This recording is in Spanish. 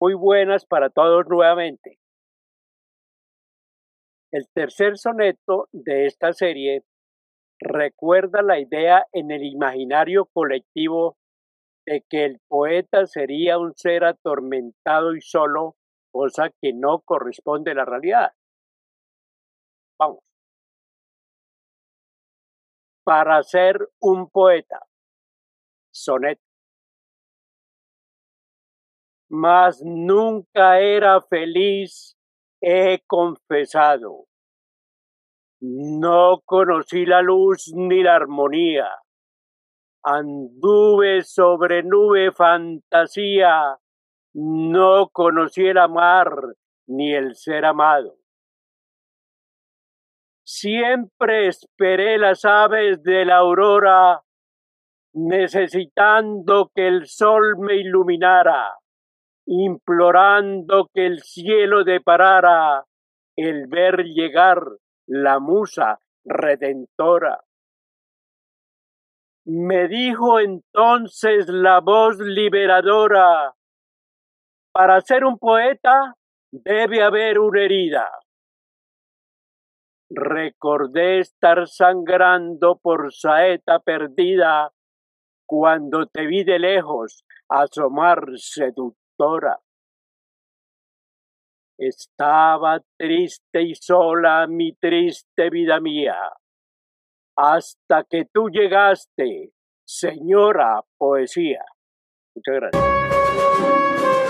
muy buenas para todos nuevamente. El tercer soneto de esta serie recuerda la idea en el imaginario colectivo de que el poeta sería un ser atormentado y solo, cosa que no corresponde a la realidad. Vamos. Para ser un poeta. Soneto. Mas nunca era feliz, he confesado. No conocí la luz ni la armonía. Anduve sobre nube fantasía. No conocí el amar ni el ser amado. Siempre esperé las aves de la aurora, necesitando que el sol me iluminara, implorando que el cielo deparara el ver llegar la musa redentora. Me dijo entonces la voz liberadora, para ser un poeta debe haber una herida. Recordé estar sangrando por saeta perdida cuando te vi de lejos asomar seductora. Estaba triste y sola mi triste vida mía, hasta que tú llegaste, señora poesía. Muchas gracias.